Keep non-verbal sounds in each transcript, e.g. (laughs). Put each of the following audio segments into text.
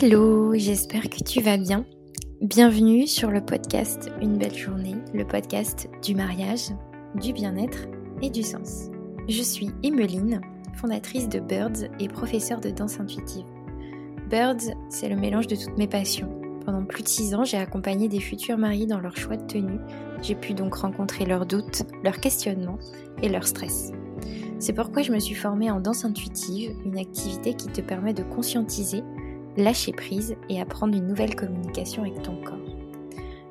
Hello, j'espère que tu vas bien. Bienvenue sur le podcast Une belle journée, le podcast du mariage, du bien-être et du sens. Je suis Emeline, fondatrice de Birds et professeure de danse intuitive. Birds, c'est le mélange de toutes mes passions. Pendant plus de six ans, j'ai accompagné des futurs mariés dans leur choix de tenue. J'ai pu donc rencontrer leurs doutes, leurs questionnements et leur stress. C'est pourquoi je me suis formée en danse intuitive, une activité qui te permet de conscientiser lâcher prise et apprendre une nouvelle communication avec ton corps.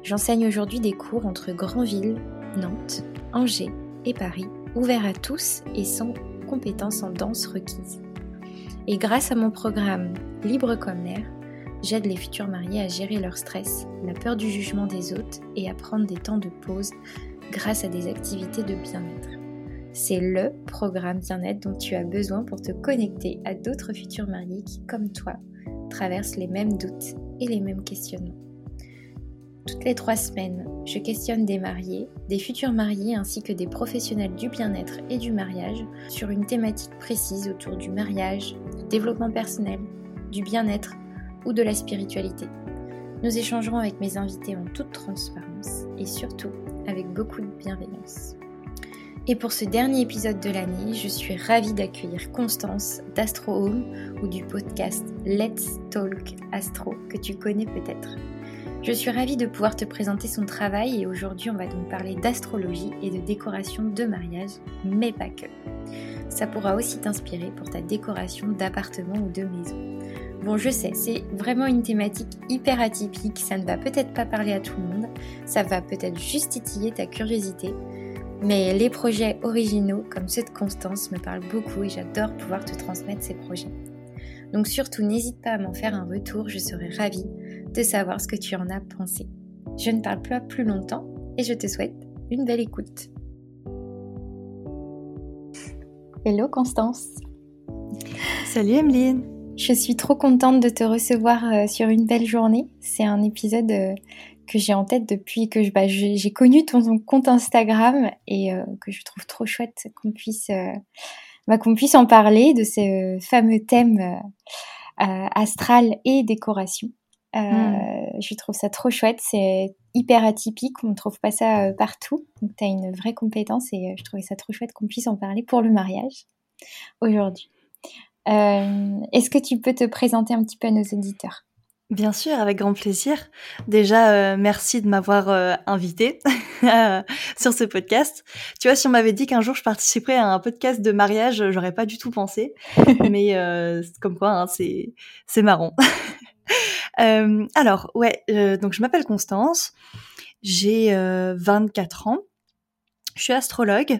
J'enseigne aujourd'hui des cours entre Granville, Nantes, Angers et Paris, ouverts à tous et sans compétences en danse requises. Et grâce à mon programme Libre comme l'air, j'aide les futurs mariés à gérer leur stress, la peur du jugement des autres et à prendre des temps de pause grâce à des activités de bien-être. C'est le programme bien-être dont tu as besoin pour te connecter à d'autres futurs mariés qui, comme toi, traversent les mêmes doutes et les mêmes questionnements. Toutes les trois semaines, je questionne des mariés, des futurs mariés ainsi que des professionnels du bien-être et du mariage sur une thématique précise autour du mariage, du développement personnel, du bien-être ou de la spiritualité. Nous échangerons avec mes invités en toute transparence et surtout avec beaucoup de bienveillance. Et pour ce dernier épisode de l'année, je suis ravie d'accueillir Constance d'Astro Home ou du podcast Let's Talk Astro que tu connais peut-être. Je suis ravie de pouvoir te présenter son travail et aujourd'hui on va donc parler d'astrologie et de décoration de mariage, mais pas que. Ça pourra aussi t'inspirer pour ta décoration d'appartement ou de maison. Bon, je sais, c'est vraiment une thématique hyper atypique, ça ne va peut-être pas parler à tout le monde, ça va peut-être juste titiller ta curiosité, mais les projets originaux comme ceux de Constance me parlent beaucoup et j'adore pouvoir te transmettre ces projets. Donc surtout n'hésite pas à m'en faire un retour, je serai ravie de savoir ce que tu en as pensé. Je ne parle pas plus longtemps et je te souhaite une belle écoute. Hello Constance. Salut Emeline. Je suis trop contente de te recevoir euh, sur une belle journée. C'est un épisode euh, que j'ai en tête depuis que bah, j'ai connu ton, compte Instagram et euh, que je trouve trop chouette qu'on puisse, euh, bah, qu'on puisse en parler de ce fameux thème euh, astral et décoration. Hmm. Je trouve ça trop chouette, c'est hyper atypique, on ne trouve pas ça partout. Donc tu as une vraie compétence et je trouvais ça trop chouette qu'on puisse en parler pour le mariage aujourd'hui. Est-ce que tu peux te présenter un petit peu à nos auditeurs? Bien sûr, avec grand plaisir. Déjà, euh, merci de m'avoir euh, invité (laughs) sur ce podcast. Tu vois, si on m'avait dit qu'un jour je participerais à un podcast de mariage, j'aurais pas du tout pensé. (laughs) Mais euh, comme quoi, hein, c'est c'est marrant. (laughs) alors, ouais, donc je m'appelle Constance, j'ai 24 ans. Je suis astrologue,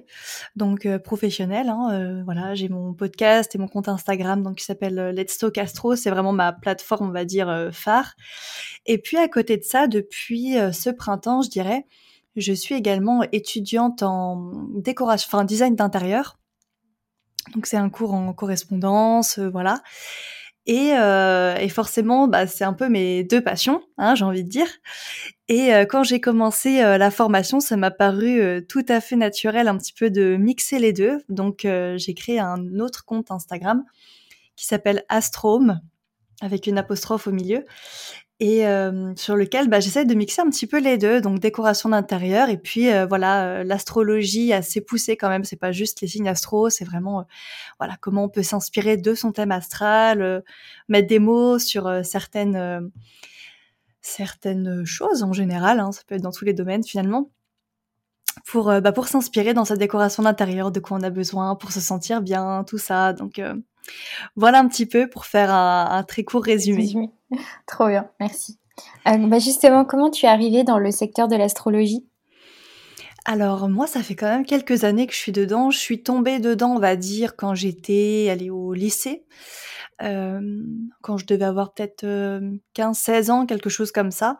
donc euh, professionnelle. Hein, euh, voilà, j'ai mon podcast et mon compte Instagram, donc qui s'appelle euh, Let's Talk Astro. C'est vraiment ma plateforme, on va dire phare. Et puis à côté de ça, depuis ce printemps, je dirais, je suis également étudiante en décoration, enfin design d'intérieur. Donc c'est un cours en correspondance, voilà. Et, euh, et forcément, bah, c'est un peu mes deux passions, hein, j'ai envie de dire. Et euh, quand j'ai commencé euh, la formation, ça m'a paru tout à fait naturel un petit peu de mixer les deux. Donc j'ai créé un autre compte Instagram qui s'appelle Astrome avec une apostrophe au milieu et euh, sur lequel bah, j'essaie de mixer un petit peu les deux, donc décoration d'intérieur et puis euh, voilà euh, l'astrologie assez poussée quand même. C'est pas juste les signes astro, c'est vraiment voilà comment on peut s'inspirer de son thème astral, mettre des mots sur certaines certaines choses en général. Hein, ça peut être dans tous les domaines finalement. Pour, bah, pour s'inspirer dans sa décoration d'intérieur, de quoi on a besoin, pour se sentir bien, tout ça. Donc voilà un petit peu pour faire un, très court résumé. (laughs) Trop bien, merci. Euh, bah, justement, comment tu es arrivée dans le secteur de l'astrologie? Alors moi, ça fait quand même quelques années que je suis dedans. Je suis tombée dedans, on va dire, quand j'étais allée au lycée, euh, quand je devais avoir peut-être 15-16 euh, ans, quelque chose comme ça.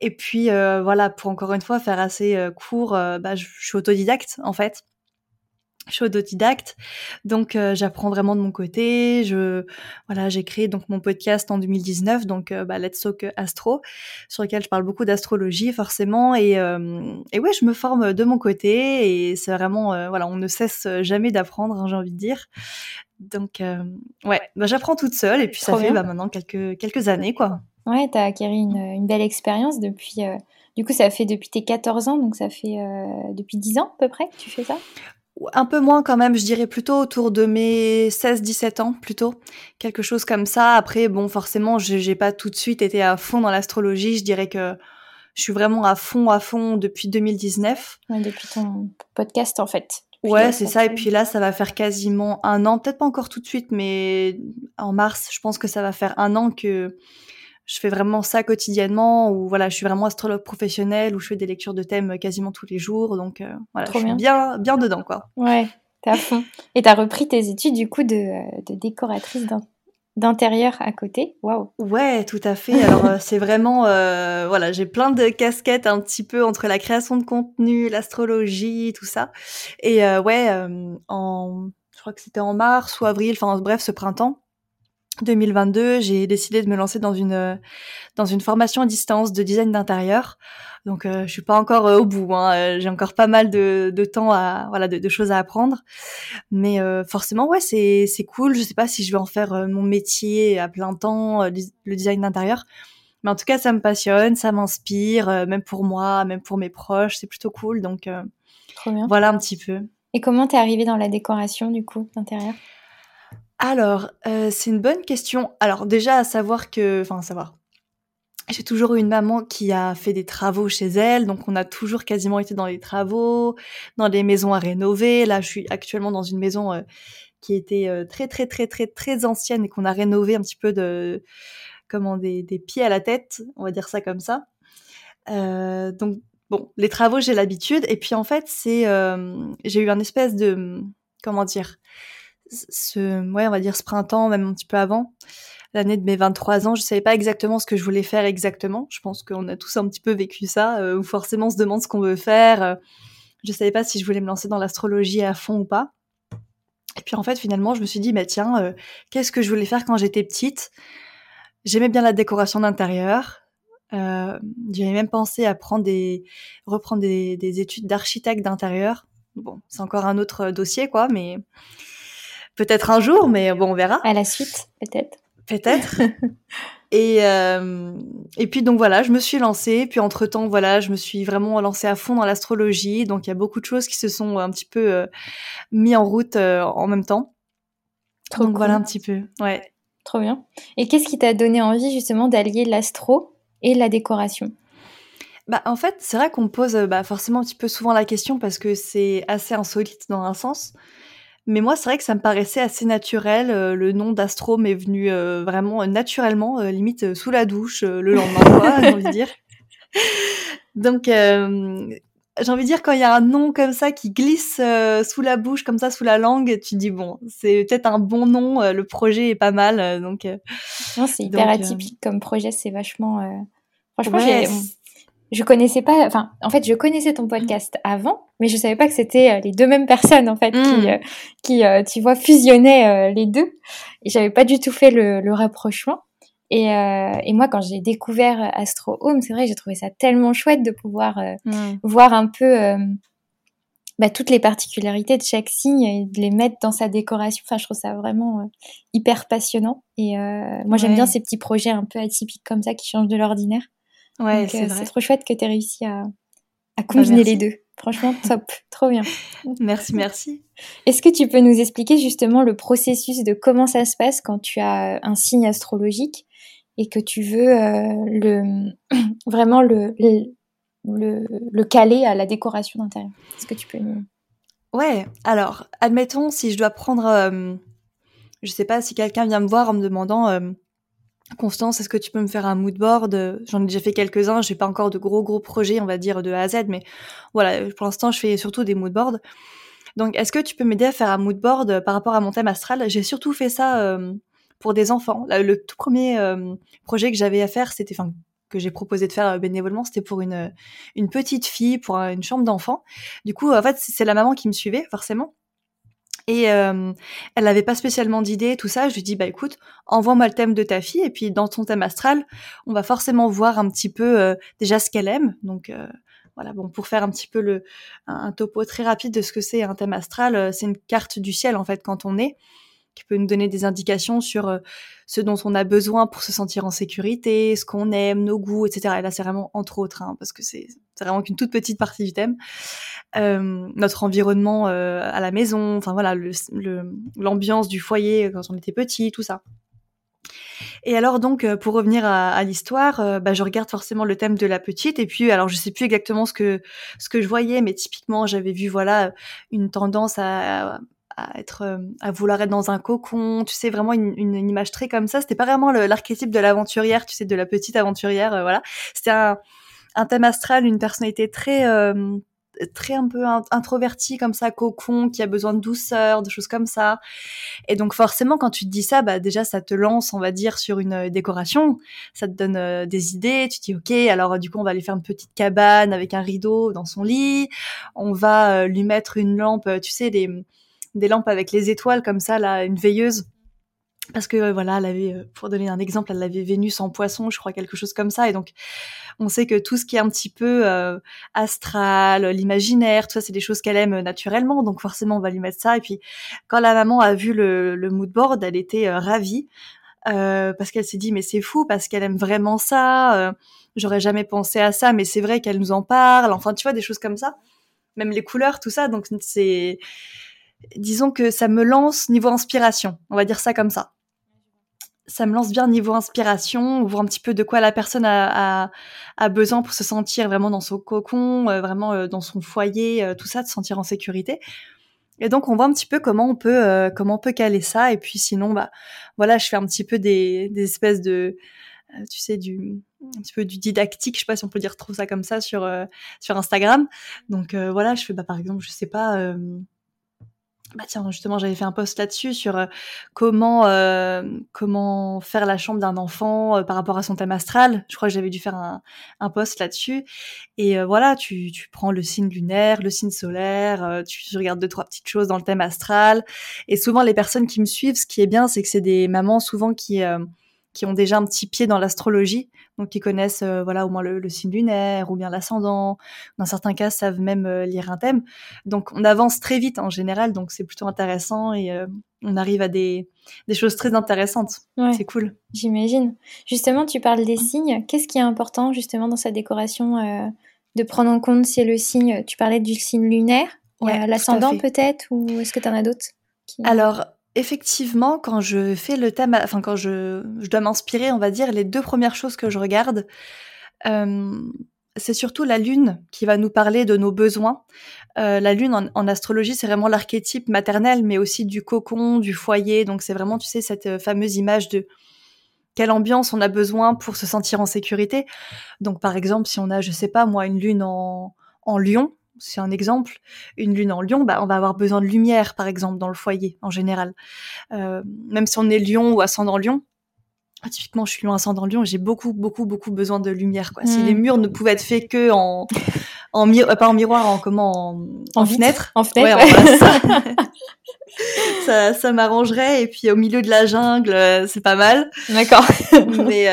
Et puis voilà, pour encore une fois faire assez court, bah, je suis autodidacte en fait je suis autodidacte, donc euh, j'apprends vraiment de mon côté. Je voilà, j'ai créé donc mon podcast en 2019, donc euh, bah, Let's Talk Astro, sur lequel je parle beaucoup d'astrologie forcément, et euh, et ouais, je me forme de mon côté, et c'est vraiment voilà, on ne cesse jamais d'apprendre, hein, j'ai envie de dire. Donc, ouais, bah, j'apprends toute seule et puis ça fait bah, maintenant quelques, quelques années, quoi. Ouais, tu as acquis une, une, belle expérience depuis. du coup, ça fait depuis tes 14 ans, donc ça fait depuis 10 ans à peu près que tu fais ça? Un peu moins quand même, je dirais plutôt autour de mes 16-17 ans plutôt, quelque chose comme ça. Après, bon, forcément, j'ai pas tout de suite été à fond dans l'astrologie. Je dirais que je suis vraiment à fond, à fond depuis 2019. depuis ton podcast en fait. Ouais, c'est ça. Et puis là, ça va faire quasiment un an, peut-être pas encore tout de suite, mais en mars, je pense que ça va faire un an que je fais vraiment ça quotidiennement ou voilà je suis vraiment astrologue professionnel où je fais des lectures de thèmes quasiment tous les jours. Donc euh, voilà je suis bien. bien dedans quoi. Ouais t'es à fond. Et t'as repris tes études du coup de, euh, de décoratrice d'intérieur à côté. Waouh. Ouais tout à fait. Alors euh, c'est vraiment voilà j'ai plein de casquettes un petit peu entre la création de contenu l'astrologie tout ça. Et ouais en je crois que c'était en mars ou avril enfin bref ce printemps 2022, j'ai décidé de me lancer dans une dans une formation à distance de design d'intérieur. Donc euh, je suis pas encore euh, au bout, hein. Euh, j'ai encore pas mal de, de temps à voilà de, de, choses à apprendre. Mais euh, forcément ouais c'est c'est cool. Je sais pas si je vais en faire mon métier à plein temps le design d'intérieur. Mais en tout cas ça me passionne, ça m'inspire, même pour moi, même pour mes proches, c'est plutôt cool. Donc voilà un petit peu. Et comment t'es arrivée dans la décoration du coup d'intérieur? Alors, euh, c'est une bonne question. Alors déjà à savoir que enfin savoir. J'ai toujours eu une maman qui a fait des travaux chez elle, donc on a toujours quasiment été dans les travaux, dans des maisons à rénover. Là, je suis actuellement dans une maison, euh, qui était, euh, très, très, très, très, très ancienne et qu'on a rénové un petit peu de comment? Des des pieds à la tête, on va dire ça comme ça. donc bon, les travaux, j'ai l'habitude et puis en fait, c'est, j'ai eu un espèce de, comment dire? Ce, ouais, on va dire ce printemps, même un petit peu avant, l'année de mes 23 ans, je savais pas exactement ce que je voulais faire exactement. Je pense qu'on a tous un petit peu vécu ça, euh, où forcément on se demande ce qu'on veut faire. Euh, je savais pas si je voulais me lancer dans l'astrologie à fond ou pas. Et puis en fait, finalement, je me suis dit, bah tiens, euh, qu'est-ce que je voulais faire quand j'étais petite? J'aimais bien la décoration d'intérieur. Euh, J'avais même pensé à prendre des, reprendre des, des études d'architecte d'intérieur. Bon, c'est encore un autre dossier, quoi, mais Peut-être un jour, mais bon, on verra. À la suite, peut-être. Peut-être. (laughs) et, euh, et puis donc voilà, je me suis lancée. Puis entre temps, voilà, je me suis vraiment lancée à fond dans l'astrologie. Donc il y a beaucoup de choses qui se sont un petit peu euh, mis en route euh, en même temps. Trop donc voilà un petit peu. Ouais. Trop bien. Et qu'est-ce qui t'a donné envie justement d'allier l'astro et la décoration? Bah, en fait, c'est vrai qu'on me pose bah, forcément un petit peu souvent la question parce que c'est assez insolite dans un sens. Mais moi, c'est vrai que ça me paraissait assez naturel. Euh, le nom d'Astro m'est venu euh, vraiment euh, naturellement, limite sous la douche le lendemain, quoi, j'ai envie de dire. (laughs) Donc, j'ai envie de dire quand il y a un nom comme ça qui glisse sous la bouche, comme ça, sous la langue, tu dis bon, c'est peut-être un bon nom. le projet est pas mal, donc. non, c'est hyper atypique comme projet. C'est vachement. Franchement, j'ai je connaissais pas, enfin, en fait, je connaissais ton podcast avant, mais je savais pas que c'était euh, les deux mêmes personnes, en fait, qui, mm. euh, qui euh, tu vois, fusionnaient les deux. Et j'avais pas du tout fait le, le rapprochement. Et, et, moi, quand j'ai découvert Astro Home, c'est vrai, j'ai trouvé ça tellement chouette de pouvoir mm. voir un peu bah, toutes les particularités de chaque signe et de les mettre dans sa décoration. Enfin, je trouve ça vraiment hyper passionnant. Et moi, j'aime bien ces petits projets un peu atypiques comme ça qui changent de l'ordinaire. Ouais, c'est euh, trop chouette que tu aies réussi à, à bah, combiner les deux. Franchement, top, (laughs) trop bien. Merci, merci. Est-ce que tu peux nous expliquer justement le processus de comment ça se passe quand tu as un signe astrologique et que tu veux euh, le (clears throat) vraiment le, le, le, caler à la décoration d'intérieur? Est-ce que tu peux nous... Ouais, alors, admettons si je dois prendre... Euh, je sais pas si quelqu'un vient me voir en me demandant Constance, est-ce que tu peux me faire un mood board? J'en ai déjà fait quelques-uns, j'ai pas encore de gros gros projets, on va dire de A à Z, mais voilà, pour l'instant, je fais surtout des mood boards. Donc, est-ce que tu peux m'aider à faire un mood board par rapport à mon thème astral? J'ai surtout fait ça euh, pour des enfants. Le tout premier euh, projet que j'avais à faire, c'était, enfin, que j'ai proposé de faire euh, bénévolement, c'était pour une une petite fille, pour une chambre d'enfant. Du coup, en fait, c'est la maman qui me suivait forcément. Et euh, elle n'avait pas spécialement d'idée, tout ça. Je lui dis, bah écoute, envoie-moi le thème de ta fille, et puis dans ton thème astral, on va forcément voir un petit peu euh, déjà ce qu'elle aime. Donc euh, voilà, bon, pour faire un petit peu le un, topo très rapide de ce que c'est un thème astral, c'est une carte du ciel en fait quand on est. qui peut nous donner des indications sur ce dont on a besoin pour se sentir en sécurité, ce qu'on aime, nos goûts, etc. Et là, c'est vraiment entre autres, hein, parce que c'est vraiment qu'une toute petite partie du thème. Euh, notre environnement euh, à la maison, enfin voilà, l'ambiance du foyer quand on était petit, tout ça. Et alors donc, euh, pour revenir à, à l'histoire, euh, bah, je regarde forcément le thème de la petite. Et puis, alors je sais plus exactement ce que ce que je voyais, mais typiquement, j'avais vu voilà une tendance à, à être euh, à vouloir être dans un cocon tu sais vraiment une, une, image très comme ça c'était pas vraiment l'archétype de l'aventurière tu sais de la petite aventurière voilà c'était un, un thème astral une personnalité très très un peu introverti comme ça, cocon, qui a besoin de douceur, de choses comme ça. Et donc forcément, quand tu te dis ça, bah déjà ça te lance, on va dire, sur une euh, décoration. Ça te donne euh, des idées. Tu te dis ok, alors du coup on va aller faire une petite cabane avec un rideau dans son lit. On va euh, lui mettre une lampe, tu sais, des des lampes avec les étoiles comme ça, là, une veilleuse parce que voilà, elle avait, euh, pour donner un exemple, elle avait Vénus en Poisson, je crois quelque chose comme ça, et donc on sait que tout ce qui est un petit peu euh, astral, l'imaginaire, tout ça, c'est des choses qu'elle aime naturellement, donc forcément on va lui mettre ça. Et puis quand la maman a vu le, le mood board, elle était euh, ravie parce qu'elle s'est dit mais c'est fou parce qu'elle aime vraiment ça. J'aurais jamais pensé à ça, mais c'est vrai qu'elle nous en parle. Enfin, tu vois des choses comme ça, même les couleurs, tout ça. Donc c'est disons que ça me lance niveau inspiration, on va dire ça comme ça. Ça me lance bien niveau inspiration, voir un petit peu de quoi la personne a, besoin pour se sentir vraiment dans son cocon, euh, vraiment euh, dans son foyer, euh, tout ça, de se sentir en sécurité. Et donc on voit un petit peu comment on peut comment on peut caler ça. Et puis sinon, bah voilà, je fais un petit peu des, espèces de tu sais du un petit peu du didactique, je sais pas si on peut dire trop ça comme ça sur sur Instagram. Donc voilà, je fais bah par exemple, je sais pas bah tiens, justement, j'avais fait un post là-dessus sur euh, comment euh, comment faire la chambre d'un enfant euh, par rapport à son thème astral. Je crois que j'avais dû faire un, un post là-dessus. Et voilà, tu, tu prends le signe lunaire, le signe solaire, tu regardes deux trois petites choses dans le thème astral. Et souvent, les personnes qui me suivent, ce qui est bien, c'est que c'est des mamans souvent qui qui ont déjà un petit pied dans l'astrologie, donc qui connaissent euh, voilà au moins le, signe lunaire ou bien l'ascendant. Dans certains cas, savent même euh, lire un thème. Donc on avance très vite en général, donc c'est plutôt intéressant et euh, on arrive à des, des choses très intéressantes. C'est cool. J'imagine. Justement, tu parles des signes. Qu'est-ce qui est important justement dans sa décoration de prendre en compte si le signe, tu parlais du signe lunaire, l'ascendant peut-être, ou est-ce que tu en as d'autres Alors, effectivement, quand je fais le thème, enfin quand je, je dois m'inspirer, on va dire, les deux premières choses que je regarde, euh, c'est surtout la lune qui va nous parler de nos besoins. Euh, la lune en, en astrologie, c'est vraiment l'archétype maternel, mais aussi du cocon, du foyer. Donc c'est vraiment, tu sais, cette euh, fameuse image de quelle ambiance on a besoin pour se sentir en sécurité. Donc par exemple, si on a, je sais pas moi, une lune en, en lion, c'est un exemple, une lune en lion, bah, on va avoir besoin de lumière, par exemple, dans le foyer, en général. Euh, même si on est lion ou ascendant lion, ah, typiquement, je suis lion ascendant lion, j'ai beaucoup, beaucoup, beaucoup besoin de lumière. Quoi. Si les hmm. murs ne pouvaient être faits que en, en euh, pas en miroir, en comment, en, fenêtre. En fenêtre. (laughs) ça, ça, m'arrangerait. Et puis au milieu de la jungle, euh, c'est pas mal. D'accord. Mais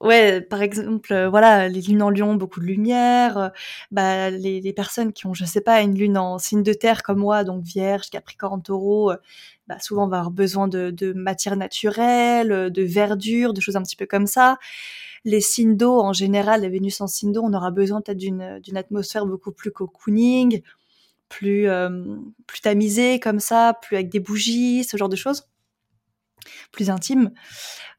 ouais, par exemple, euh, voilà, les lunes en lion, beaucoup de lumière. Euh, bah, les, les, personnes qui ont, je sais pas, une lune en signe de terre comme moi, donc Vierge, Capricorne, Taureau, euh, bah, souvent on va avoir besoin de, de matière naturelle, de verdure, de choses un petit peu comme ça. Les signes d'eau, en général, la Vénus en signe d'eau, on aura besoin peut-être d'une d'une atmosphère beaucoup plus cocooning, plus plus tamisée comme ça, plus avec des bougies, ce genre de choses, plus intime.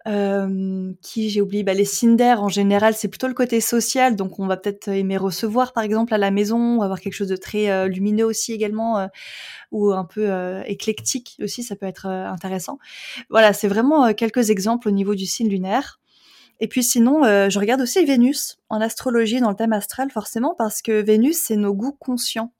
Euh, qui j'ai oublié bah, les Cinder en général c'est plutôt le côté social. Donc on va peut-être aimer recevoir par exemple à la maison on va avoir quelque chose de très euh, lumineux aussi également euh, ou un peu éclectique aussi ça peut être intéressant. Voilà c'est vraiment quelques exemples au niveau du signe lunaire. Et puis sinon je regarde aussi Vénus en astrologie dans le thème astral forcément parce que Vénus c'est nos goûts conscients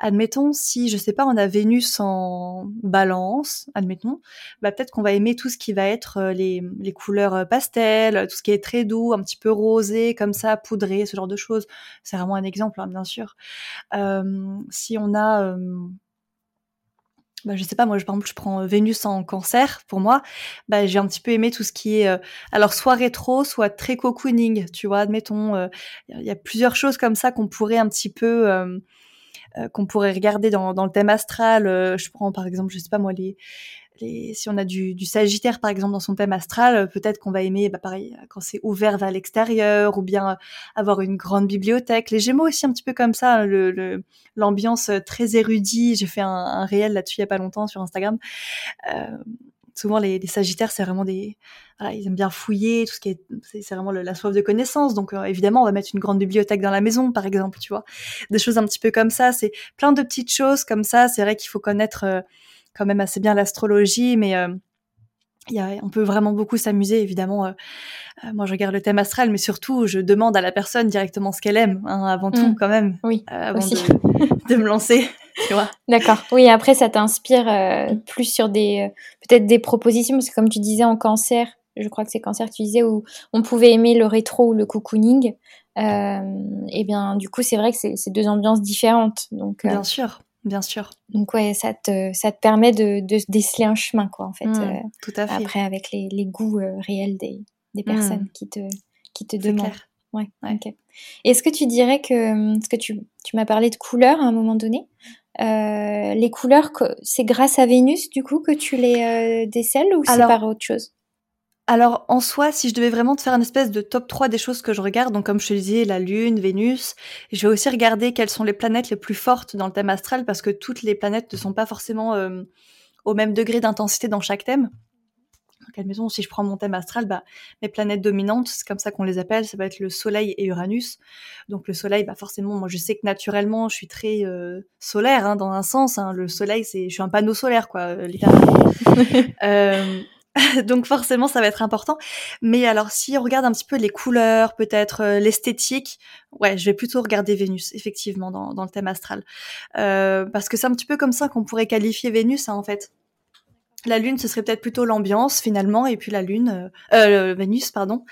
admettons, si, je sais pas, on a Vénus en balance, admettons, bah peut-être qu'on va aimer tout ce qui va être euh, les, les couleurs euh, pastel, tout ce qui est très doux, un petit peu rosé, comme ça, poudré, ce genre de choses. C'est vraiment un exemple, hein, bien sûr. Euh, si on a... Euh, bah, je sais pas, moi, je, par exemple, je prends Vénus en cancer, pour moi, bah, j'ai un petit peu aimé tout ce qui est, alors, soit rétro, soit très cocooning, tu vois, admettons, il y a plusieurs choses comme ça qu'on pourrait un petit peu euh, qu'on pourrait regarder dans, dans, le thème astral. Euh, je prends par exemple, je sais pas moi, les si on a du, du, Sagittaire par exemple dans son thème astral, peut-être qu'on va aimer, bah, pareil, quand c'est ouvert vers l'extérieur, ou bien avoir une grande bibliothèque. Les Gémeaux aussi un petit peu comme ça, le l'ambiance très érudite. J'ai fait un, réel là-dessus il y a pas longtemps sur Instagram. Euh, souvent les, Sagittaires, c'est vraiment des, ils aiment bien fouiller, tout ce qui est, c'est vraiment la soif de connaissance. Donc euh, évidemment, on va mettre une grande bibliothèque dans la maison, par exemple, tu vois, des choses un petit peu comme ça. C'est plein de petites choses comme ça. C'est vrai qu'il faut connaître euh, quand même assez bien l'astrologie, mais euh, il y a, on peut vraiment beaucoup s'amuser, évidemment. moi, je regarde le thème astral, mais surtout, je demande à la personne directement ce qu'elle aime, hein, avant tout, mmh. quand même, oui, avant de, (laughs) de me lancer. (laughs) D'accord. Oui, après, ça t'inspire euh, plus sur des, euh, peut-être des propositions, parce que comme tu disais en cancer, je crois que c'est cancer que tu disais, où on pouvait aimer le rétro ou le cocooning. Euh, et bien, du coup, c'est vrai que c'est deux ambiances différentes. Donc, bien sûr, bien sûr. Donc, ouais, ça te, ça te permet de, de déceler un chemin, quoi, en fait. Mmh, tout à fait. Après, avec les, les goûts réels des, des personnes mmh. qui te, qui te demandent. Ouais, ouais. ok. Est-ce que tu dirais que, parce que tu, tu m'as parlé de couleurs à un moment donné, euh, les couleurs, c'est grâce à Vénus du coup que tu les euh, décèles ou c'est par autre chose? Alors en soi, si je devais vraiment te faire une espèce de top 3 des choses que je regarde, donc comme je te disais, la Lune, Vénus, je vais aussi regarder quelles sont les planètes les plus fortes dans le thème astral parce que toutes les planètes ne sont pas forcément euh, au même degré d'intensité dans chaque thème quelle maison Si je prends mon thème astral, bah, mes planètes dominantes, c'est comme ça qu'on les appelle, ça va être le Soleil et Uranus. Donc le Soleil, bah forcément, moi je sais que naturellement, je suis très euh, solaire hein, dans un sens. Hein. Le Soleil, c'est, je suis un panneau solaire, quoi, euh, littéralement. (laughs) euh, (laughs) donc forcément, ça va être important. Mais alors, si on regarde un petit peu les couleurs, peut-être euh, l'esthétique, ouais, je vais plutôt regarder Vénus, effectivement, dans, le thème astral, parce que c'est un petit peu comme ça qu'on pourrait qualifier Vénus, hein, en fait. La Lune, ce serait peut-être plutôt l'ambiance finalement, et puis la Lune, euh, euh Vénus, pardon.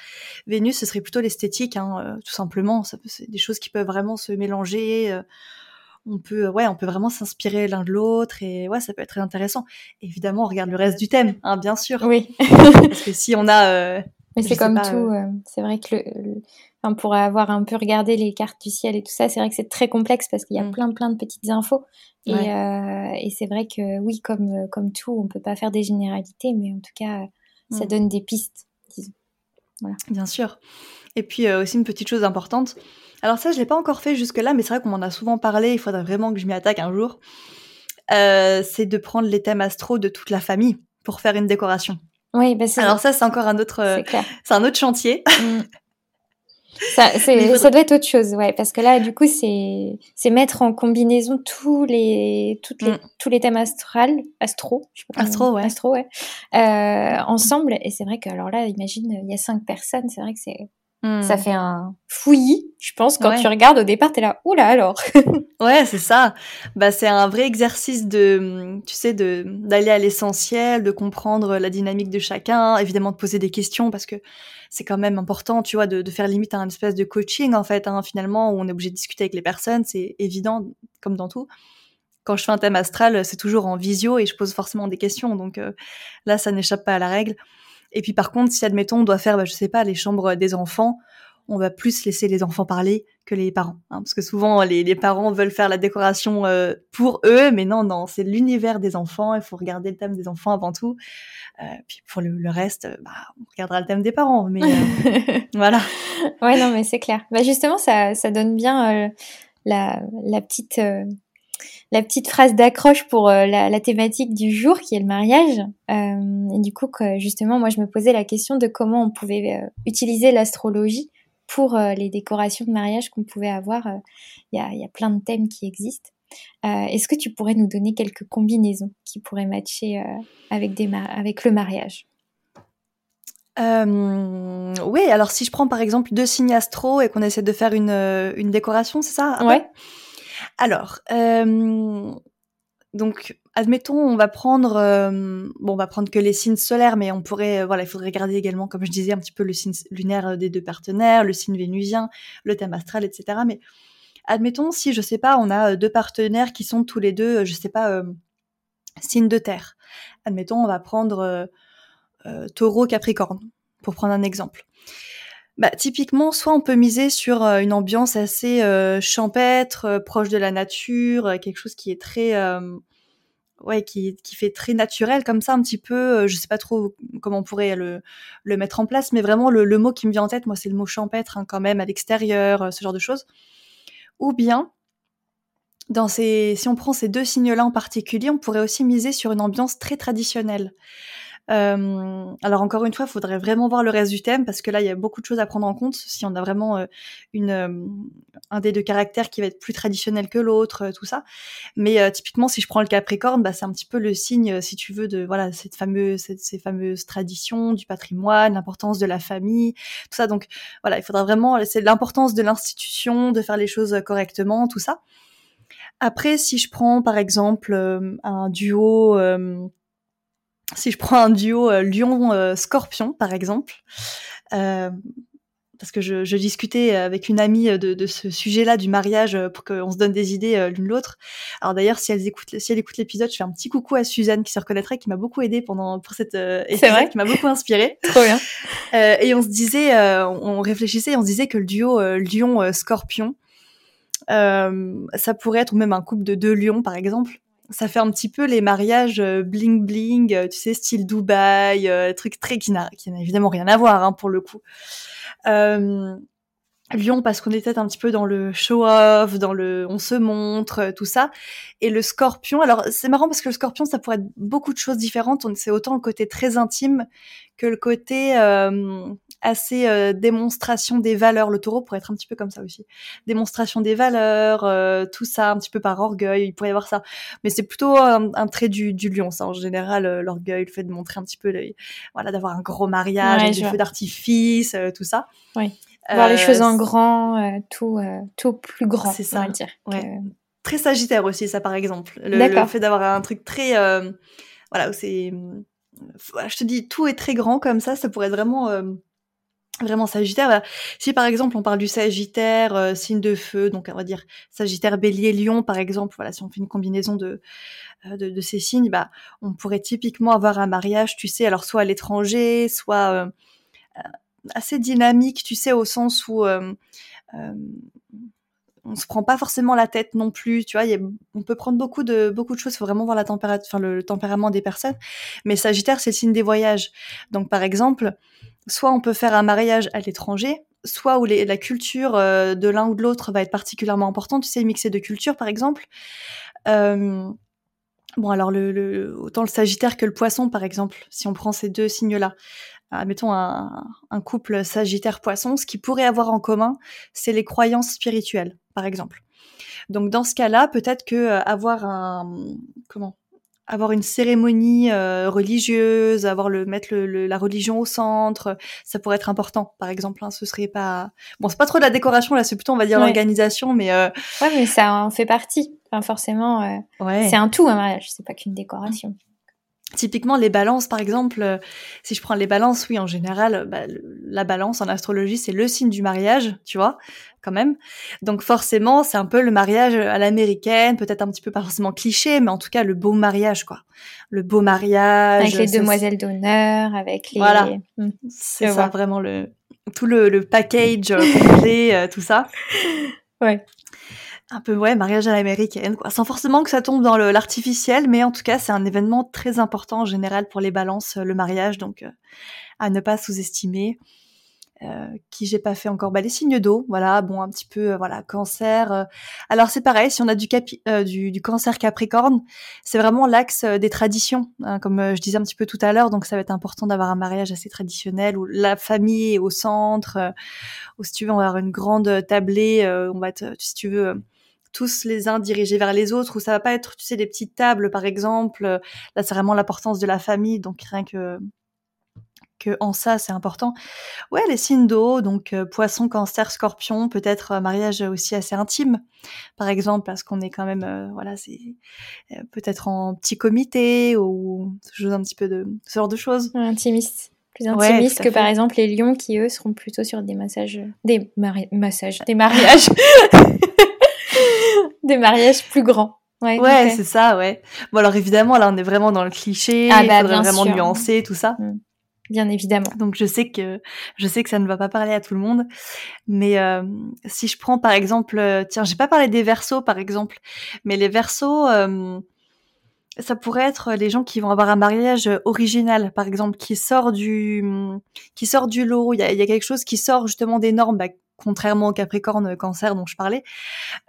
Vénus, ce serait plutôt l'esthétique, hein, euh, tout simplement. C'est des choses qui peuvent vraiment se mélanger. Euh, on peut, ouais, on peut vraiment s'inspirer l'un de l'autre, et ouais, ça peut être très intéressant. Évidemment, on regarde le reste du thème, hein, bien sûr. Oui. Parce que si on a, mais c'est comme tout. c'est vrai que le, enfin, pour avoir un peu regardé les cartes du ciel et tout ça, c'est vrai que c'est très complexe parce qu'il y a mm. plein plein de petites infos. Et, euh, et c'est vrai que oui, comme comme tout, on peut pas faire des généralités, mais en tout cas, ça mm. donne des pistes. Disons. Voilà. Bien sûr. Et puis euh, aussi une petite chose importante. Alors ça, je l'ai pas encore fait jusque là, mais c'est vrai qu'on m'en a souvent parlé. Il faudrait vraiment que je m'y attaque un jour. Euh, c'est de prendre les thèmes astro de toute la famille pour faire une décoration. Oui, bah Alors ça, c'est encore un autre, c'est un autre chantier. Mm. Ça, (laughs) ça doit être autre chose, ouais, parce que là, du coup, c'est, c'est mettre en combinaison tous les, toutes les, mm. tous les thèmes astral, astro, je sais pas astro, ouais, astro, ouais, euh, ensemble. Et c'est vrai que, alors là, imagine, il y a cinq personnes, c'est vrai que c'est, Hmm. Ça fait un fouillis, je pense, quand tu regardes au départ, t'es là, oula alors. (laughs) ouais, c'est ça. Bah, c'est un vrai exercice de, tu sais, de d'aller à l'essentiel, de comprendre la dynamique de chacun, évidemment de poser des questions parce que c'est quand même important, tu vois, de, de faire limite un espèce de coaching en fait, hein, finalement, où on est obligé de discuter avec les personnes, c'est évident, comme dans tout. Quand je fais un thème astral, c'est toujours en visio et je pose forcément des questions, donc euh, là, ça n'échappe pas à la règle. Et puis par contre, si admettons on doit faire, bah, je sais pas, les chambres des enfants, on va plus laisser les enfants parler que les parents, hein, parce que souvent les, les, parents veulent faire la décoration euh, pour eux, mais non, non, c'est l'univers des enfants. Il faut regarder le thème des enfants avant tout. Euh, puis pour le, le reste, bah, on regardera le thème des parents, mais euh, (laughs) voilà. Ouais, non, mais c'est clair. Bah justement, ça, ça donne bien euh, la, la petite la petite phrase d'accroche pour euh, la, thématique du jour qui est le mariage. Euh, et du coup, justement, moi, je me posais la question de comment on pouvait euh, utiliser l'astrologie pour les décorations de mariage qu'on pouvait avoir. Il y a, y, a, plein de thèmes qui existent. Est-ce que tu pourrais nous donner quelques combinaisons qui pourraient matcher avec, des avec le mariage? Oui, alors si je prends par exemple deux signes astro et qu'on essaie de faire une, une décoration, c'est ça Ouais. Alors, euh, donc, admettons, on va prendre, euh, bon, on va prendre que les signes solaires, mais on pourrait, euh, voilà, il faudrait regarder également, comme je disais, un petit peu le signe lunaire des deux partenaires, le signe vénusien, le thème astral, etc. Mais admettons, si je sais pas, on a deux partenaires qui sont tous les deux, je sais pas, signes de terre. Admettons, on va prendre Taureau, Capricorne, pour prendre un exemple. Bah, typiquement, soit on peut miser sur euh, une ambiance assez euh, champêtre, euh, proche de la nature, quelque chose qui est très ouais, qui, fait très naturel comme ça, un petit peu. je sais pas trop comment on pourrait le, mettre en place, mais vraiment le, mot qui me vient en tête, moi, c'est le mot champêtre, hein, quand même, à l'extérieur, ce genre de choses. Ou bien, ces, si on prend ces deux signes-là en particulier, on pourrait aussi miser sur une ambiance très traditionnelle. Euh, alors encore une fois, il faudrait vraiment voir le reste du thème parce que là, il y a beaucoup de choses à prendre en compte. Si on a vraiment euh, une, euh, un des deux caractères qui va être plus traditionnel que l'autre, tout ça. Mais typiquement, si je prends le Capricorne, bah, c'est un petit peu le signe, si tu veux, de voilà cette fameuse, ces fameuses traditions du patrimoine, l'importance de la famille, tout ça. Donc voilà, il faudra vraiment, c'est l'importance de l'institution, de faire les choses correctement, tout ça. Après, si je prends par exemple un duo si je prends un duo euh, Lion-Scorpion, par exemple, euh, parce que je, je, discutais avec une amie de, de ce sujet-là du mariage euh, pour qu'on se donne des idées euh, l'une l'autre. Alors d'ailleurs, si elle écoute, si elle écoute l'épisode, je fais un petit coucou à Suzanne qui se reconnaîtrait, qui m'a beaucoup aidé pendant pour cette euh, épisode, qui m'a beaucoup inspiré. (laughs) Trop bien. Euh, et on se disait, on réfléchissait, et on se disait que le duo Lion-Scorpion, ça pourrait être ou même un couple de deux lions, par exemple ça fait un petit peu les mariages euh, bling bling, euh, tu sais, style Dubaï, euh, truc très qui n'a évidemment rien à voir hein, pour le coup. Lyon parce qu'on était un petit peu dans le show-off, dans le on se montre, tout ça. Et le scorpion, alors c'est marrant parce que le scorpion, ça pourrait être beaucoup de choses différentes. C'est autant le côté très intime que le côté euh, assez euh, démonstration des valeurs. Le taureau pourrait être un petit peu comme ça aussi. Démonstration des valeurs, euh, tout ça, un petit peu par orgueil, il pourrait y avoir ça. Mais c'est plutôt un, trait du, du, lion, ça en général, euh, l'orgueil, le fait de montrer un petit peu, les, voilà, d'avoir un gros mariage, des feux d'artifice, tout ça. Oui. Voir les choses en grand, tout, tout plus grand, c'est ça. on va dire. Ouais. Très sagittaire aussi, ça par exemple. Le, le fait d'avoir un truc très, voilà, c'est, je te dis, tout est très grand comme ça, ça pourrait être vraiment vraiment Sagittaire. Si par exemple on parle du Sagittaire, euh, signe de feu, donc on va dire Sagittaire, Bélier, Lion par exemple, voilà, si on fait une combinaison de, euh, de, ces signes, bah on pourrait typiquement avoir un mariage, tu sais, alors soit à l'étranger, soit euh, assez dynamique, tu sais, au sens où on se prend pas forcément la tête non plus, tu vois. Y on peut prendre beaucoup de beaucoup de choses. Il faut vraiment voir la température, le, tempérament des personnes. Mais Sagittaire, c'est le signe des voyages. Donc par exemple, soit on peut faire un mariage à l'étranger, soit où la culture euh, de l'un ou de l'autre va être particulièrement importante. Tu sais, mixer de cultures, par exemple. Euh, bon, alors autant le Sagittaire que le Poisson, par exemple, si on prend ces deux signes-là. Euh, mettons un, un couple Sagittaire-Poisson, ce qui pourrait avoir en commun, c'est les croyances spirituelles, par exemple. Donc dans ce cas-là, peut-être que euh, avoir un comment avoir une cérémonie euh, religieuse, avoir le mettre le, la religion au centre, ça pourrait être important. Par exemple, hein, ce serait pas bon, c'est pas trop de la décoration là, c'est plutôt on va dire l'organisation, mais euh... ouais, mais ça en fait partie. Enfin, forcément, ouais. c'est un tout un mariage, c'est pas qu'une décoration. Typiquement, les balances, par exemple, euh, si je prends les balances, oui, en général, bah, la balance en astrologie, c'est le signe du mariage, tu vois, quand même. Donc forcément, c'est un peu le mariage à l'américaine, peut-être un petit peu pas forcément cliché, mais en tout cas le beau mariage, quoi. Le beau mariage. Avec les demoiselles d'honneur, avec les... Voilà, hmm. c'est ça, vraiment le tout le, le package complet, euh, tout ça. (laughs) Ouais un peu ouais mariage à l'américaine quoi sans forcément que ça tombe dans l'artificiel mais en tout cas c'est un événement très important en général pour les balances le mariage donc euh, à ne pas sous-estimer euh, qui j'ai pas fait encore bah les signes d'eau voilà bon un petit peu euh, voilà cancer euh. alors c'est pareil si on a du, du, cancer capricorne c'est vraiment l'axe des traditions hein, comme je disais un petit peu tout à l'heure donc ça va être important d'avoir un mariage assez traditionnel où la famille est au centre ou si tu veux on va avoir une grande tablée on va être si tu veux tous les uns dirigés vers les autres, où ça va pas être, tu sais, des petites tables, par exemple. Là, c'est vraiment l'importance de la famille, donc rien que que en ça, c'est important. Ouais, les signes d'eau, donc euh, poisson, cancer, scorpion, peut-être un mariage aussi assez intime, par exemple, parce qu'on est quand même, euh, voilà, c'est euh, peut-être en petit comité ou ce un petit peu de ce genre de choses. Intimiste plus intimiste que par exemple les lions qui eux seront plutôt sur des massages des massages des mariages (laughs) (laughs) des mariages plus grands. Ouais, ouais c'est ça, ouais. Bon, alors évidemment, là, on est vraiment dans le cliché, ah, bah, il faudrait vraiment nuancer tout ça. Mm. Bien évidemment. Donc je sais que je sais que ça ne va pas parler à tout le monde, mais euh, si je prends par exemple, euh, tiens, j'ai pas parlé des versos par exemple, mais les versos, euh, ça pourrait être les gens qui vont avoir un mariage original, par exemple, qui sort du, qui sort du lot. Il y a, y a quelque chose qui sort justement des normes, bah, contrairement au Capricorne Cancer dont je parlais.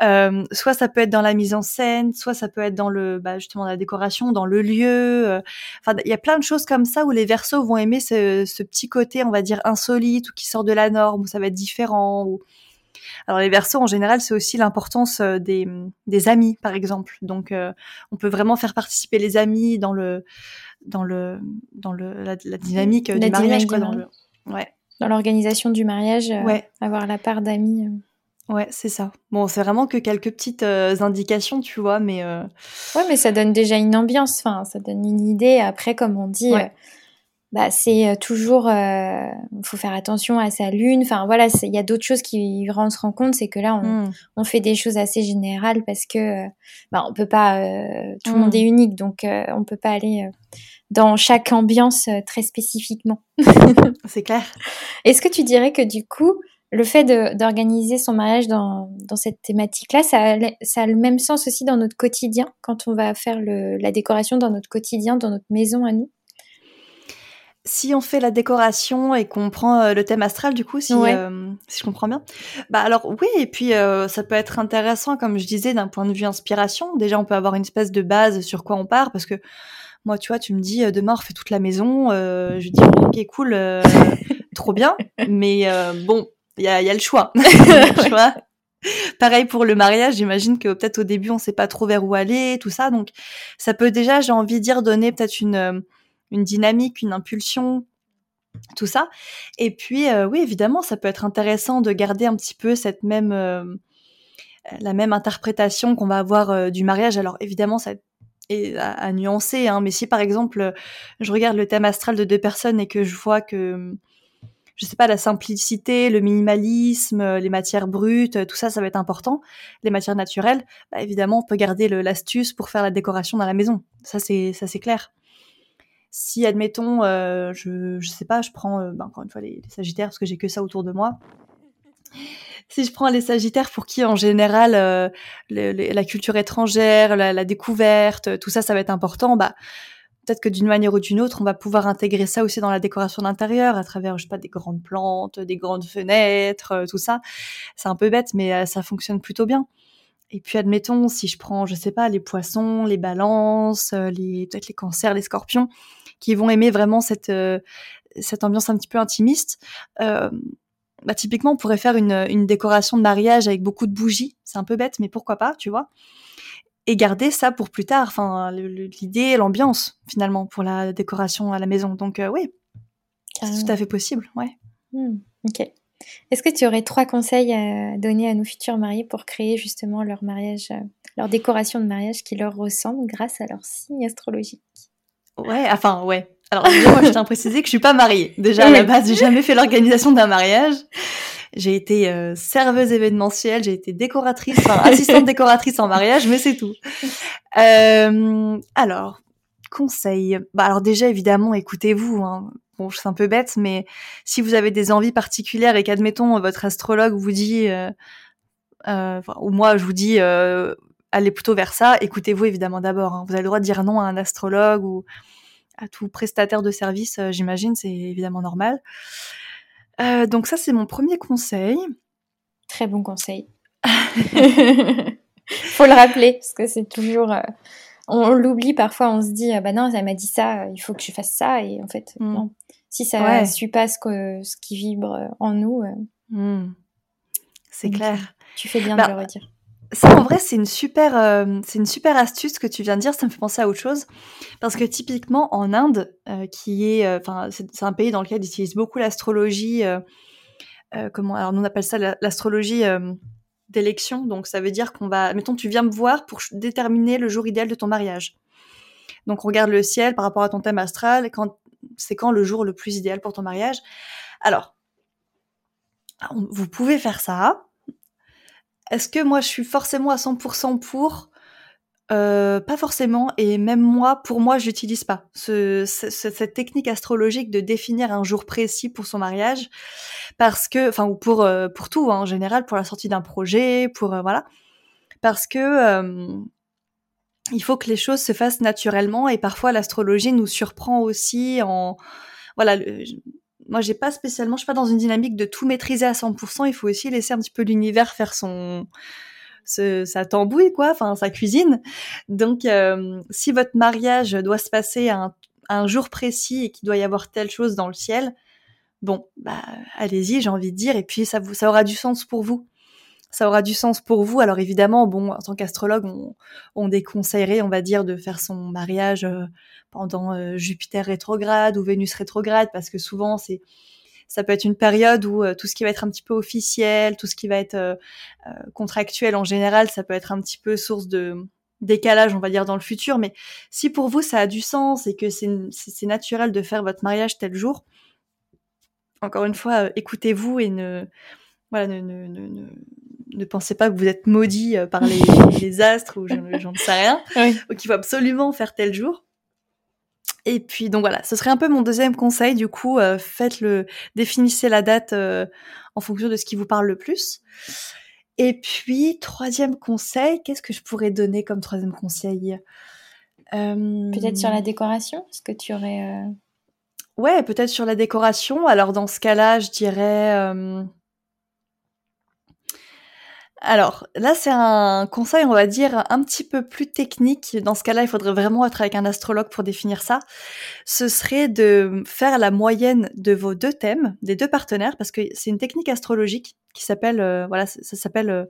Euh, soit ça peut être dans la mise en scène, soit ça peut être dans le, bah, justement la décoration, dans le lieu. Euh. Enfin, il y a plein de choses comme ça où les Verseaux vont aimer ce, ce, petit côté, on va dire insolite ou qui sort de la norme, où ça va être différent. Ou... Alors les Verseaux en général, c'est aussi l'importance euh, des, des amis, par exemple. Donc euh, on peut vraiment faire participer les amis dans le dans le dans le la, dynamique du mariage, quoi, dans le ouais dans l'organisation du mariage, euh, avoir la part d'amis. Euh. Ouais, c'est ça. Bon, c'est vraiment que quelques petites euh, indications, tu vois, mais. Ouais, mais ça donne déjà une ambiance. Enfin, ça donne une idée. Après, comme on dit, bah c'est toujours. Il faut faire attention à sa lune. Enfin, voilà, il y a d'autres choses qui on se rend compte, c'est que là, on, mmh. on, fait des choses assez générales parce que, bah, on peut pas. tout le monde mmh. est unique, donc on peut pas aller dans chaque ambiance euh, très spécifiquement. (laughs) c'est clair. Est-ce que tu dirais que du coup, le fait d'organiser son mariage dans, dans cette thématique-là, ça, ça, a le même sens aussi dans notre quotidien, quand on va faire le, la décoration dans notre quotidien, dans notre maison à nous? Si on fait la décoration et qu'on prend euh, le thème astral, du coup, si, euh, si je comprends bien, bah alors oui, et puis ça peut être intéressant, comme je disais, d'un point de vue inspiration. Déjà, on peut avoir une espèce de base sur quoi on part, parce que moi, tu vois, tu me dis euh, demain on fait toute la maison. Euh, je dis ok cool, euh, trop bien. (laughs) Mais bon, il y a, y a, le choix. (laughs) (laughs) tu vois? Pareil pour le mariage, j'imagine que peut-être au début on sait pas trop vers où aller, tout ça. Donc ça peut déjà, j'ai envie de dire, donner peut-être une une dynamique, une impulsion, tout ça. Et puis oui, évidemment, ça peut être intéressant de garder un petit peu cette même la même interprétation qu'on va avoir du mariage. Alors évidemment, ça à, nuancer. Hein. Mais si par exemple, je regarde le thème astral de deux personnes et que je vois que, je sais pas, la simplicité, le minimalisme, les matières brutes, tout ça, ça va être important. Les matières naturelles, bah, évidemment, on peut garder l'astuce pour faire la décoration dans la maison. Ça, c'est ça, c'est clair. Si, admettons, euh, je, je sais pas, je prends, euh, bah, encore une fois, les, les Sagittaires, parce que j'ai que ça autour de moi si je prends les Sagittaires pour qui en général euh, la culture étrangère, la, découverte, tout ça, ça va être important, bah peut-être que d'une manière ou d'une autre, on va pouvoir intégrer ça aussi dans la décoration d'intérieur à travers, je sais pas, des grandes plantes, des grandes fenêtres, euh, tout ça. C'est un peu bête, mais euh, ça fonctionne plutôt bien. Et puis admettons, si je prends, je sais pas, les poissons, les balances, les peut-être les cancers, les scorpions, qui vont aimer vraiment cette cette ambiance un petit peu intimiste. Euh, bah, typiquement, on pourrait faire une, une décoration de mariage avec beaucoup de bougies. C'est un peu bête, mais pourquoi pas, tu vois Et garder ça pour plus tard. Enfin, l'idée, l'ambiance, finalement, pour la décoration à la maison. Donc, euh, oui, c'est tout à fait possible, ouais. Hmm, ok. Est-ce que tu aurais trois conseils à donner à nos futurs mariés pour créer justement leur mariage, euh, leur décoration de mariage qui leur ressemble grâce à leur signe astrologique? Ouais, enfin, ouais. Alors moi, je tiens à préciser que je suis pas mariée. Déjà à la base, j'ai jamais fait l'organisation d'un mariage. J'ai été euh, serveuse événementielle, j'ai été décoratrice, enfin assistante décoratrice en mariage, mais c'est tout. Euh, alors, conseil. Bah alors déjà évidemment, écoutez-vous. Hein. Bon, c'est un peu bête, mais si vous avez des envies particulières et qu'admettons votre astrologue vous dit, euh, euh ou moi je vous dis, euh, allez plutôt vers ça, écoutez-vous évidemment d'abord. Hein. Vous avez le droit de dire non à un astrologue ou à tout prestataire de service, euh, j'imagine, c'est évidemment normal. Euh, donc ça, c'est mon premier conseil. Très bon conseil. (laughs) Faut le rappeler parce que c'est toujours. Euh, on, l'oublie parfois. On se dit ah bah non, elle m'a dit ça, il faut que je fasse ça et en fait mm. non. Si ça ne suit pas ce, que, ce qui vibre en nous. Mm. C'est clair. Tu fais bien de bah, le redire. Ça, en vrai, c'est une super, euh, c'est une super astuce que tu viens de dire. Ça me fait penser à autre chose, parce que typiquement en Inde, euh, qui est, euh, enfin, c'est un pays dans lequel ils utilisent beaucoup l'astrologie. comment Alors, nous on appelle ça l'astrologie d'élection. Donc, ça veut dire qu'on va, mettons, tu viens me voir pour déterminer le jour idéal de ton mariage. Donc, on regarde le ciel par rapport à ton thème astral. Quand c'est quand le jour le plus idéal pour ton mariage Alors, vous pouvez faire ça est-ce que moi je suis forcément à 100% pour euh, Pas forcément, et même moi, pour moi, j'utilise pas. Ce, cette technique astrologique de définir un jour précis pour son mariage, parce que, enfin, ou pour euh, pour tout hein, en général, pour la sortie d'un projet, pour euh, voilà, parce que il faut que les choses se fassent naturellement et parfois l'astrologie nous surprend aussi en voilà moi j'ai pas spécialement je suis pas dans une dynamique de tout maîtriser à 100% il faut aussi laisser un petit peu l'univers faire son sa tambouille quoi enfin sa cuisine. Donc euh, si votre mariage doit se passer un, un jour précis et qu'il doit y avoir telle chose dans le ciel bon bah allez-y j'ai envie de dire et puis ça vous ça aura du sens pour vous ça aura du sens pour vous. Alors évidemment, bon, en tant qu'astrologue, on, on, déconseillerait, on va dire, de faire son mariage euh, pendant euh, Jupiter rétrograde ou Vénus rétrograde, parce que souvent, c'est ça peut être une période où euh, tout ce qui va être un petit peu officiel, tout ce qui va être contractuel en général, ça peut être un petit peu source de décalage, on va dire, dans le futur. Mais si pour vous, ça a du sens et que c'est naturel de faire votre mariage tel jour, encore une fois, écoutez-vous et ne voilà, ne, ne, ne, ne pensez pas que vous êtes maudit euh, par les, (laughs) les astres ou j'en sais rien, ou qu'il faut absolument faire tel jour. Et puis donc voilà, ce serait un peu mon deuxième conseil. Du coup, euh, faites le, définissez la date euh, en fonction de ce qui vous parle le plus. Et puis troisième conseil, qu'est-ce que je pourrais donner comme troisième conseil? Peut-être sur la décoration. Est-ce que tu aurais Ouais, peut-être sur la décoration. Alors dans ce cas-là, je dirais alors là, c'est un conseil, on va dire, un petit peu plus technique. Dans ce cas-là, il faudrait vraiment être avec un astrologue pour définir ça. Ce serait de faire la moyenne de vos deux thèmes, des deux partenaires, parce que c'est une technique astrologique qui s'appelle, euh, voilà, ça, s'appelle euh,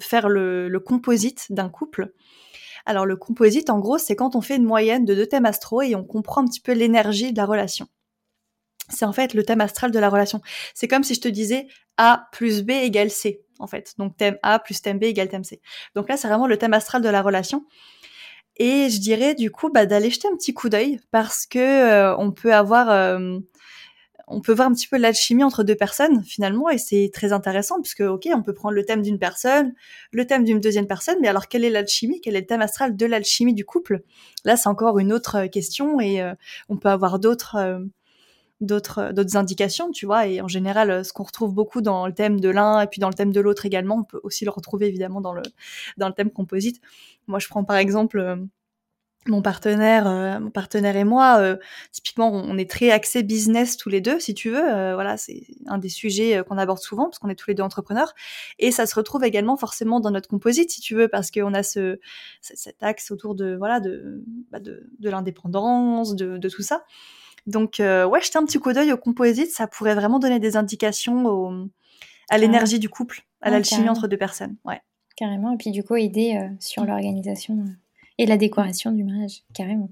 faire le, le composite d'un couple. Alors le composite, en gros, c'est quand on fait une moyenne de deux thèmes astro et on comprend un petit peu l'énergie de la relation c'est en fait le thème astral de la relation. C'est comme si je te disais A plus B égale C, en fait. Donc thème A plus thème B égale thème C. Donc là, c'est vraiment le thème astral de la relation. Et je dirais du coup bah, d'aller jeter un petit coup d'œil parce que euh, on peut avoir, euh, on peut voir un petit peu l'alchimie entre deux personnes finalement et c'est très intéressant puisque ok, on peut prendre le thème d'une personne, le thème d'une deuxième personne, mais alors quelle est l'alchimie, quel est le thème astral de l'alchimie du couple? Là, c'est encore une autre question et euh, on peut avoir d'autres d'autres d'autres indications, tu vois. Et en général, ce qu'on retrouve beaucoup dans le thème de l'un et puis dans le thème de l'autre également, on peut aussi le retrouver évidemment dans le dans le thème composite. Moi, je prends par exemple euh, mon partenaire, euh, mon partenaire et moi, euh, typiquement, on est très axé business tous les deux, si tu veux. voilà, c'est un des sujets qu'on aborde souvent parce qu'on est tous les deux entrepreneurs, et ça se retrouve également forcément dans notre composite, si tu veux, parce qu'on a ce cet axe autour de voilà de bah, de, de l'indépendance, de, de tout ça. Donc, euh, ouais, jeter un petit coup d'œil au composite, ça pourrait vraiment donner des indications au, à l'énergie du couple, à l'alchimie entre deux personnes. Ouais. Carrément. Et puis, du coup, aider euh, sur mm. l'organisation euh, et la décoration du mariage. Carrément.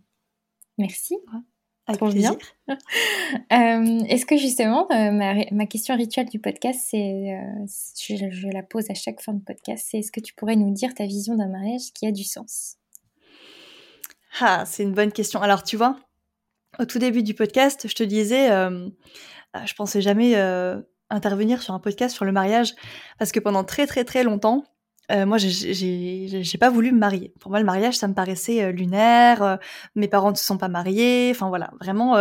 Merci. Ouais. Avec plaisir. (laughs) Est-ce que justement, ma, question rituelle du podcast, c'est, je, je, la pose à chaque fin de podcast, c'est est-ce que tu pourrais nous dire ta vision d'un mariage qui a du sens? Ah, c'est une bonne question. Alors, tu vois, au tout début du podcast, je te disais, euh, euh, je pensais jamais euh, intervenir sur un podcast sur le mariage parce que pendant très très très longtemps, euh, moi, j'ai pas voulu me marier. Pour moi, le mariage, ça me paraissait lunaire. mes parents ne se sont pas mariés. Enfin voilà, vraiment.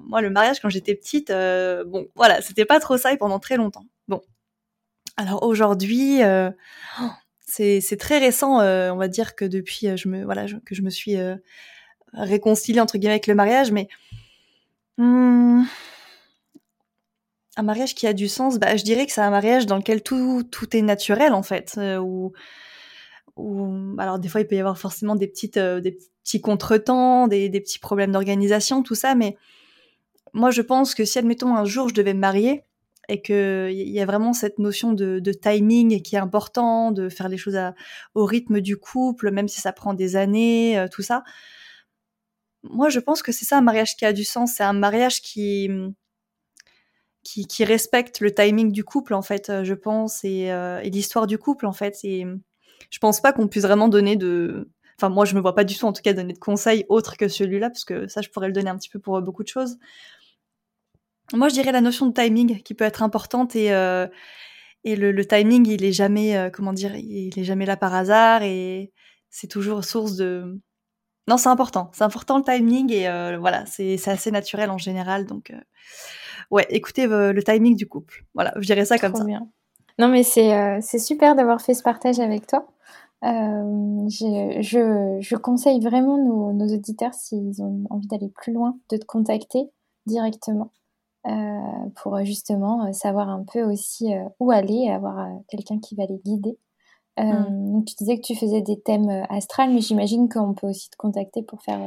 moi, le mariage quand j'étais petite, bon, voilà, c'était pas trop ça et pendant très longtemps. Bon, alors aujourd'hui, c'est très récent. on va dire que depuis, je me voilà, que je me suis réconcilier entre guillemets avec le mariage, mais hmm, un mariage qui a du sens, bah, je dirais que c'est un mariage dans lequel tout, tout est naturel en fait. Euh, alors des fois il peut y avoir forcément des petites euh, des petits contretemps, des, des petits problèmes d'organisation, tout ça, mais moi je pense que si admettons un jour je devais me marier et que il y a vraiment cette notion de, timing qui est important, de faire les choses au rythme du couple, même si ça prend des années, euh, tout ça moi, je pense que c'est ça un mariage qui a du sens. C'est un mariage qui, qui, respecte le timing du couple, en fait, euh, je pense, et, euh, et l'histoire du couple, en fait. Et je pense pas qu'on puisse vraiment donner de. Enfin, moi, je me vois pas du tout, en tout cas, donner de conseils autres que celui-là, parce que ça, je pourrais le donner un petit peu pour euh, beaucoup de choses. Moi, je dirais la notion de timing qui peut être importante et. Et le, le, timing, il est jamais, comment dire, il est jamais là par hasard et c'est toujours source de, non, c'est important. C'est important le timing et euh, voilà, c'est assez naturel en général. Donc, euh, ouais, écoutez euh, le timing du couple. Voilà, je dirais ça comme ça. Bien. Non, mais c'est super d'avoir fait ce partage avec toi. je, je, conseille vraiment nos, nos auditeurs, s'ils ont envie d'aller plus loin, de te contacter directement pour justement savoir un peu aussi où aller, avoir quelqu'un qui va les guider. Mmh. tu disais que tu faisais des thèmes astrales, mais j'imagine qu'on peut aussi te contacter pour faire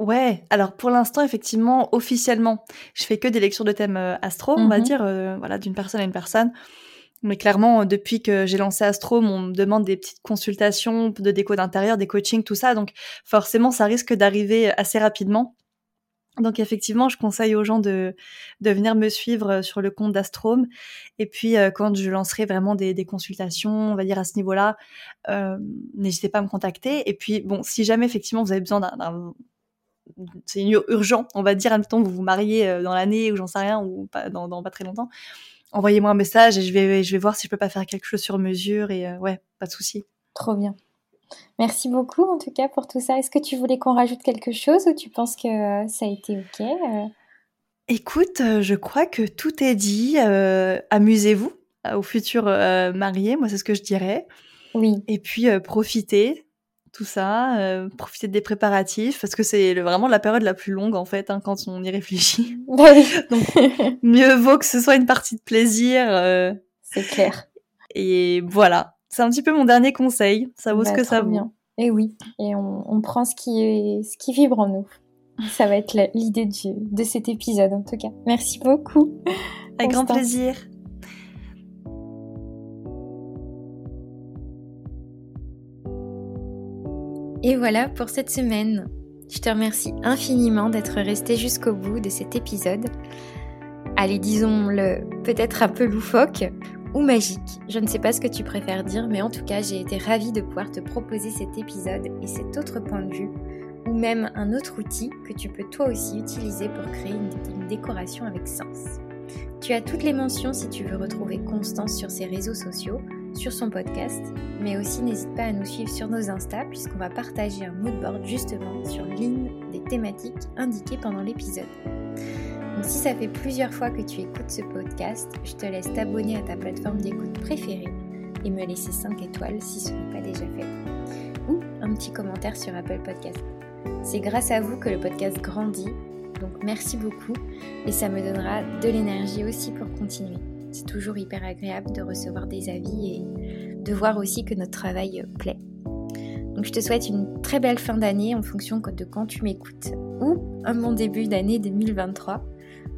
Ouais, alors pour l'instant, effectivement, officiellement, je fais que des lectures de thèmes euh, astro, on va mmh dire, euh, voilà, d'une personne à une personne. Mais clairement, depuis que j'ai lancé Astro, on me demande des petites consultations de déco d'intérieur, des coachings, tout ça. Donc forcément, ça risque d'arriver assez rapidement. Donc effectivement, je conseille aux gens de, de venir me suivre sur le compte d'Astrome. Et puis euh, quand je lancerai vraiment des, des, consultations, on va dire à ce niveau-là, n'hésitez pas à me contacter. Et puis bon, si jamais effectivement vous avez besoin d'un c'est urgent, on va dire, admettons, vous vous mariez euh, dans l'année ou j'en sais rien, ou pas, dans, pas très longtemps, envoyez-moi un message et je vais, je vais voir si je peux pas faire quelque chose sur mesure et euh, ouais, pas de souci. Trop bien. Merci beaucoup en tout cas pour tout ça. Est-ce que tu voulais qu'on rajoute quelque chose ou tu penses que euh, ça a été ok Écoute, je crois que tout est dit. Amusez-vous aux futurs mariés, moi c'est ce que je dirais. Oui. Et puis profitez, tout ça, euh, profiter des préparatifs, parce que c'est vraiment la période la plus longue en fait hein, quand on y réfléchit. (laughs) Bah (laughs) Donc mieux vaut que ce soit une partie de plaisir. Euh, c'est clair. Et voilà, c'est un petit peu mon dernier conseil. Ça vaut ce bah, que ça vaut. Et oui, et on, prend ce qui est, ce qui vibre en nous. Ça va être l'idée de cet épisode en tout cas. Merci beaucoup. Avec grand plaisir. Et voilà pour cette semaine. Je te remercie infiniment d'être resté jusqu'au bout de cet épisode. Allez, disons-le, peut-être un peu loufoque ou magique. Je ne sais pas ce que tu préfères dire, mais en tout cas, j'ai été ravie de pouvoir te proposer cet épisode et cet autre point de vue, ou même un autre outil que tu peux toi aussi utiliser pour créer une, décoration avec sens. Tu as toutes les mentions si tu veux retrouver Constance sur ses réseaux sociaux sur son podcast, mais aussi n'hésite pas à nous suivre sur nos Insta puisqu'on va partager un moodboard justement sur l'une des thématiques indiquées pendant l'épisode. Si ça fait plusieurs fois que tu écoutes ce podcast, je te laisse t'abonner à ta plateforme d'écoute préférée et me laisser 5 étoiles si ce n'est pas déjà fait. Ou un petit commentaire sur Apple Podcast. C'est grâce à vous que le podcast grandit, donc merci beaucoup et ça me donnera de l'énergie aussi pour continuer. C'est toujours hyper agréable de recevoir des avis et de voir aussi que notre travail plaît. Donc je te souhaite une très belle fin d'année en fonction de quand tu m'écoutes ou un bon début d'année 2023.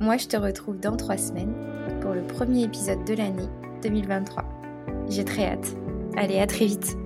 Moi je te retrouve dans trois semaines pour le premier épisode de l'année 2023. J'ai très hâte. Allez, à très vite